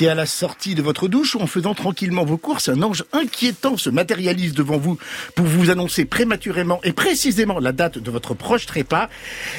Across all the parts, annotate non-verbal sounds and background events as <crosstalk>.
Si à la sortie de votre douche ou en faisant tranquillement vos courses, un ange inquiétant se matérialise devant vous pour vous annoncer prématurément et précisément la date de votre proche trépas,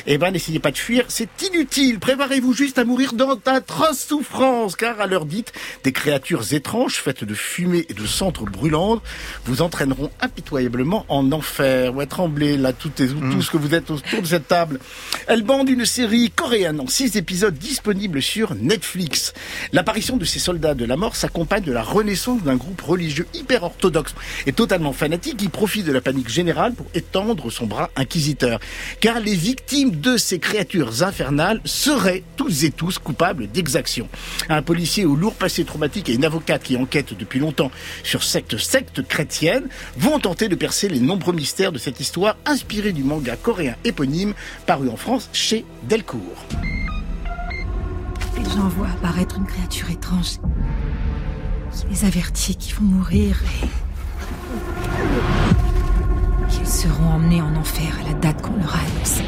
eh ben n'essayez pas de fuir, c'est inutile. Préparez-vous juste à mourir dans d'atroces souffrances, car à l'heure dite, des créatures étranges faites de fumée et de centres brûlantes vous entraîneront impitoyablement en enfer. Ouais, tremblez là, toutes et tous que vous êtes autour de cette table. Elle bande une série coréenne en six épisodes disponibles sur Netflix. L'apparition de ces soldats de la mort s'accompagne de la renaissance d'un groupe religieux hyper orthodoxe et totalement fanatique qui profite de la panique générale pour étendre son bras inquisiteur. Car les victimes de ces créatures infernales seraient tous et tous coupables d'exaction. Un policier au lourd passé traumatique et une avocate qui enquête depuis longtemps sur cette secte chrétienne vont tenter de percer les nombreux mystères de cette histoire inspirée du manga coréen éponyme paru en France chez Delcourt. J'en vois apparaître une créature étrange qui les avertit qu'ils vont mourir et qu'ils seront emmenés en enfer à la date qu'on leur a annoncée.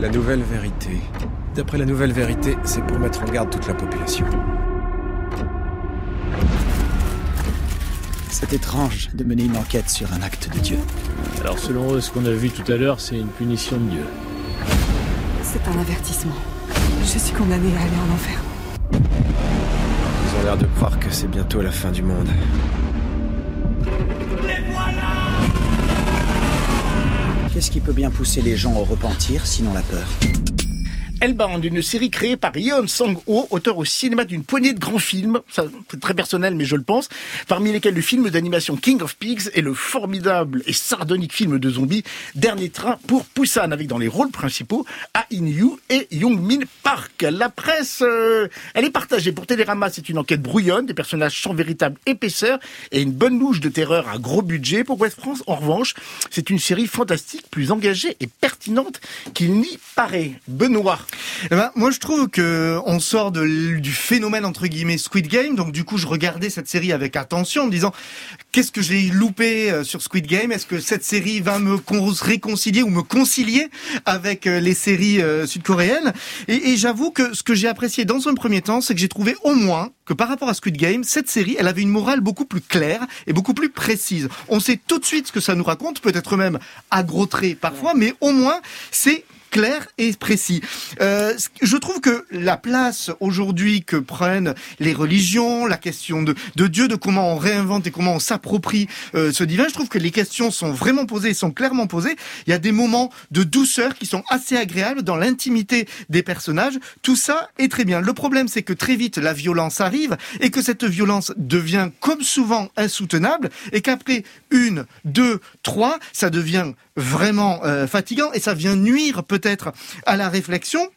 La nouvelle vérité. D'après la nouvelle vérité, c'est pour mettre en garde toute la population. C'est étrange de mener une enquête sur un acte de Dieu. Alors selon eux, ce qu'on a vu tout à l'heure, c'est une punition de Dieu. C'est un avertissement. Je suis condamnée à aller en enfer. Ils ont l'air de croire que c'est bientôt la fin du monde. Qu'est-ce qui peut bien pousser les gens au repentir, sinon la peur? Hellbound, une série créée par Yeon Sang-ho, auteur au cinéma d'une poignée de grands films, c'est très personnel mais je le pense, parmi lesquels le film d'animation King of Pigs et le formidable et sardonique film de zombies Dernier train pour Busan, avec dans les rôles principaux Ah In-yu et Young-min Park. La presse, euh, elle est partagée. Pour Télérama, c'est une enquête brouillonne, des personnages sans véritable épaisseur et une bonne louche de terreur à gros budget. Pour West France, en revanche, c'est une série fantastique, plus engagée et pertinente qu'il n'y paraît. Benoît. Eh ben, moi, je trouve que on sort de, du phénomène entre guillemets Squid Game. Donc, du coup, je regardais cette série avec attention, en me disant qu'est-ce que j'ai loupé euh, sur Squid Game? Est-ce que cette série va me con- réconcilier ou me concilier avec euh, les séries euh, sud-coréennes? Et, et j'avoue que ce que j'ai apprécié dans un premier temps, c'est que j'ai trouvé au moins que par rapport à Squid Game, cette série, elle avait une morale beaucoup plus claire et beaucoup plus précise. On sait tout de suite ce que ça nous raconte, peut-être même à gros traits parfois, mais au moins c'est clair et précis. Euh, je trouve que la place aujourd'hui que prennent les religions, la question de, Dieu, de comment on réinvente et comment on s'approprie euh, ce divin, je trouve que les questions sont vraiment posées, sont clairement posées. Il y a des moments de douceur qui sont assez agréables dans l'intimité des personnages. Tout ça est très bien. Le problème, c'est que très vite la violence arrive et que cette violence devient comme souvent insoutenable et qu'après une, deux, trois, ça devient vraiment euh, fatigant et ça vient nuire peut-être à la réflexion.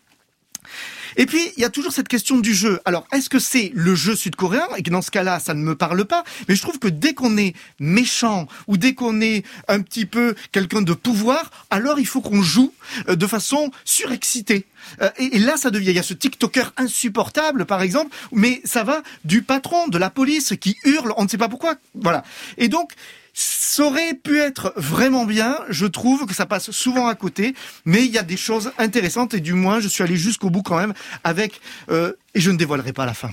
Et puis, il y a toujours cette question du jeu. Alors, est-ce que c'est le jeu sud-coréen? Et que dans ce cas-là, ça ne me parle pas. Mais je trouve que dès qu'on est méchant ou dès qu'on est un petit peu quelqu'un de pouvoir, alors il faut qu'on joue euh, de façon surexcitée. Euh, Et, et là, ça devient. Il y a ce TikToker insupportable, par exemple, mais ça va du patron, de la police qui hurle, on ne sait pas pourquoi. Voilà. Et donc, ça aurait pu être vraiment bien. Je trouve que ça passe souvent à côté, mais il y a des choses intéressantes et du moins, je suis allé jusqu'au bout quand même avec. euh, et je ne dévoilerai pas la fin.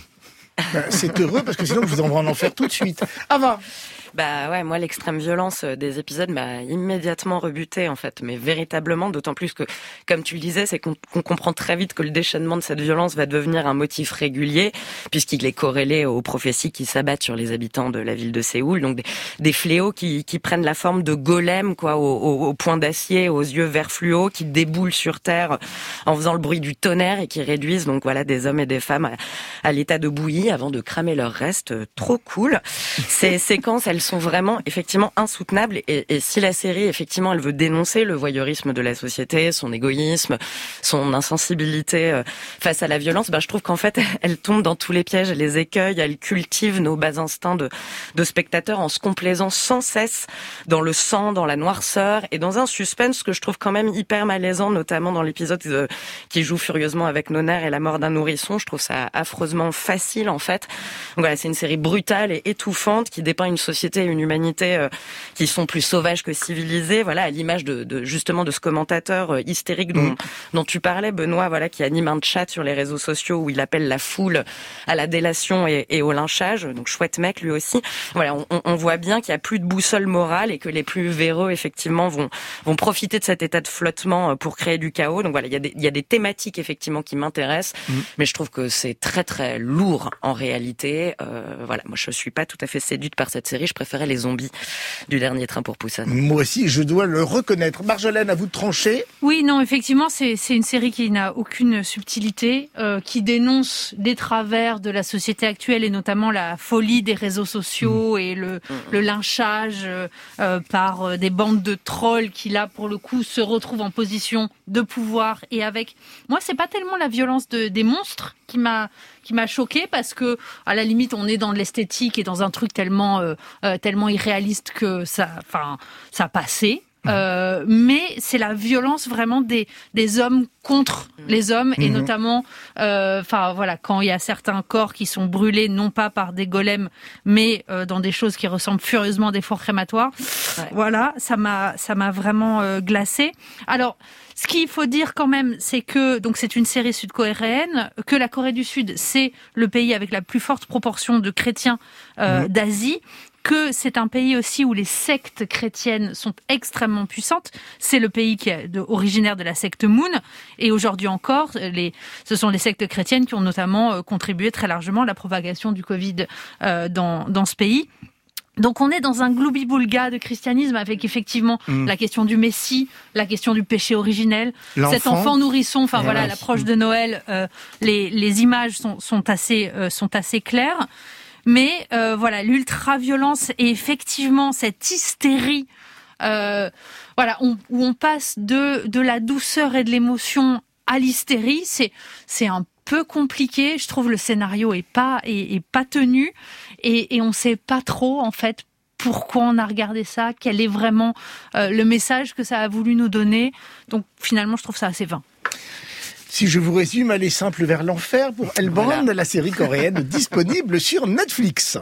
Ben, C'est heureux parce que sinon vous envoie en enfer tout de suite. Ava. Bah ouais, moi l'extrême violence euh, des épisodes m'a immédiatement rebuté en fait, mais véritablement, d'autant plus que, comme tu le disais, c'est qu'on comprend très vite que le déchaînement de cette violence va devenir un motif régulier, puisqu'il est corrélé aux prophéties qui s'abattent sur les habitants de la ville de Séoul, donc des, fléaux qui, prennent la forme de golems, quoi, au, point d'acier, aux yeux vert fluo, qui déboulent sur terre en faisant le bruit du tonnerre et qui réduisent donc voilà des hommes et des femmes à, à l'état de bouillie avant de cramer leurs restes. Trop cool. Ces <laughs> séquences, elles sont vraiment effectivement insoutenables. Et, et, si la série effectivement elle veut dénoncer le voyeurisme de la société, son égoïsme, son insensibilité euh, face à la violence, ben je trouve qu'en fait <laughs> elle tombe dans tous les pièges, les écueils, elle cultive nos bas instincts de, de spectateurs en se complaisant sans cesse dans le sang, dans la noirceur et dans un suspense que je trouve quand même hyper malaisant, notamment dans l'épisode euh, qui joue furieusement avec nerfs et la mort d'un nourrisson. Je trouve ça affreusement facile en fait. Donc voilà, c'est une série brutale et étouffante qui dépeint une société une humanité euh, qui sont plus sauvages que civilisées. Voilà, à l'image de, de, justement de ce commentateur euh, hystérique dont, mm. dont tu parlais, Benoît, voilà, qui anime un chat sur les réseaux sociaux où il appelle la foule à la délation et, et au lynchage. Donc chouette mec lui aussi. Voilà, on, on voit bien qu'il y a plus de boussole morale et que les plus véreux effectivement vont vont profiter de cet état de flottement euh, pour créer du chaos. Donc voilà, il y a des, il y a des thématiques effectivement qui m'intéressent, mm. mais je trouve que c'est très très lourd en réalité. Euh, voilà, moi je suis pas tout à fait séduite par cette série. Je préférais les zombies du dernier train pour Poussin. Moi aussi, je dois le reconnaître. Marjolaine, à vous de trancher. Oui, non, effectivement, c'est une série qui n'a aucune subtilité, euh, qui dénonce des travers de la société actuelle et notamment la folie des réseaux sociaux mm. et le, mm. le lynchage euh, euh par des bandes de trolls qui là pour le coup se retrouvent en position de pouvoir. Et avec moi c'est pas tellement la violence de, des monstres qui m'a qui m'a choqué parce que à la limite on est dans l'esthétique et dans un truc tellement euh, euh tellement irréaliste que ça enfin ça passait euh, mais c'est la violence vraiment des, des hommes contre les hommes et mhm. notamment, euh, enfin voilà, quand il y a certains corps qui sont brûlés non pas par des golems, mais euh, dans des choses qui ressemblent furieusement à des fours crématoires. Voilà, ça m'a ça m'a vraiment euh, glacé. Alors. Ce qu'il faut dire quand même, c'est que donc c'est une série sud-coréenne, que la Corée du Sud c'est le pays avec la plus forte proportion de chrétiens euh, mhm. d'Asie, que c'est un pays aussi où les sectes chrétiennes sont extrêmement puissantes. C'est le pays qui est de, originaire de la secte Moon. Et aujourd'hui encore, les, ce sont les sectes chrétiennes qui ont notamment euh, contribué très largement à la propagation du Covid euh, dans, dans ce pays. Donc on est dans un gloubi-boulga de christianisme avec effectivement mm. la question du Messie, la question du péché originel, cet enfant nourrisson. Enfin voilà, l'approche de Noël, euh, les, les images sont, sont assez euh, sont assez claires. Mais euh, voilà, l'ultra-violence et effectivement cette hystérie, euh, voilà, où on passe de, de la douceur et de l'émotion à l'hystérie, c'est c'est un peu compliqué. Je trouve le scénario est pas est, pas tenu et, et on sait pas trop en fait pourquoi on a regardé ça, quel est vraiment euh, le message que ça a voulu nous donner. Donc finalement, je trouve ça assez vain. Si je vous résume, allez simple vers l'enfer pour Hellbound, la série coréenne <laughs> disponible sur Netflix.